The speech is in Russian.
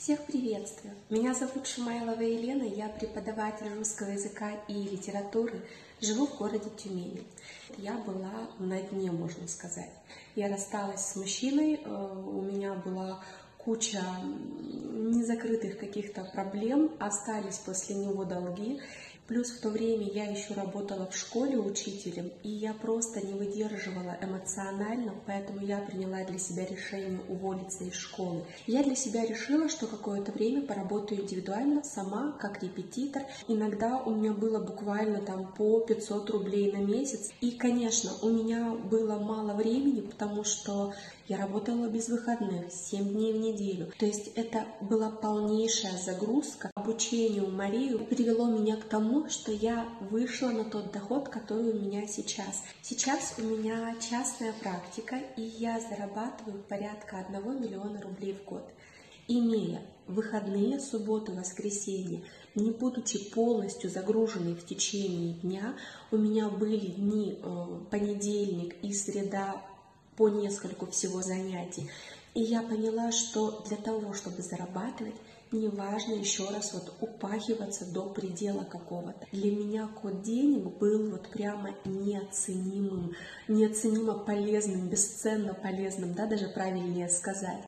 Всех приветствую! Меня зовут Шумайлова Елена, я преподаватель русского языка и литературы, живу в городе Тюмени. Я была на дне, можно сказать. Я рассталась с мужчиной, э, у меня была куча незакрытых каких-то проблем, остались после него долги. Плюс в то время я еще работала в школе учителем, и я просто не выдерживала эмоционально, поэтому я приняла для себя решение уволиться из школы. Я для себя решила, что какое-то время поработаю индивидуально сама, как репетитор. Иногда у меня было буквально там по 500 рублей на месяц. И, конечно, у меня было мало времени, потому что я работала без выходных, 7 дней в неделю. То есть это была полнейшая загрузка. Обучение у Марии привело меня к что я вышла на тот доход, который у меня сейчас. Сейчас у меня частная практика, и я зарабатываю порядка 1 миллиона рублей в год имея выходные, субботу, воскресенье, не будучи полностью загруженной в течение дня, у меня были дни э, понедельник и среда по нескольку всего занятий. И я поняла, что для того, чтобы зарабатывать, не важно еще раз вот упахиваться до предела какого-то. Для меня код денег был вот прямо неоценимым, неоценимо полезным, бесценно полезным, да, даже правильнее сказать.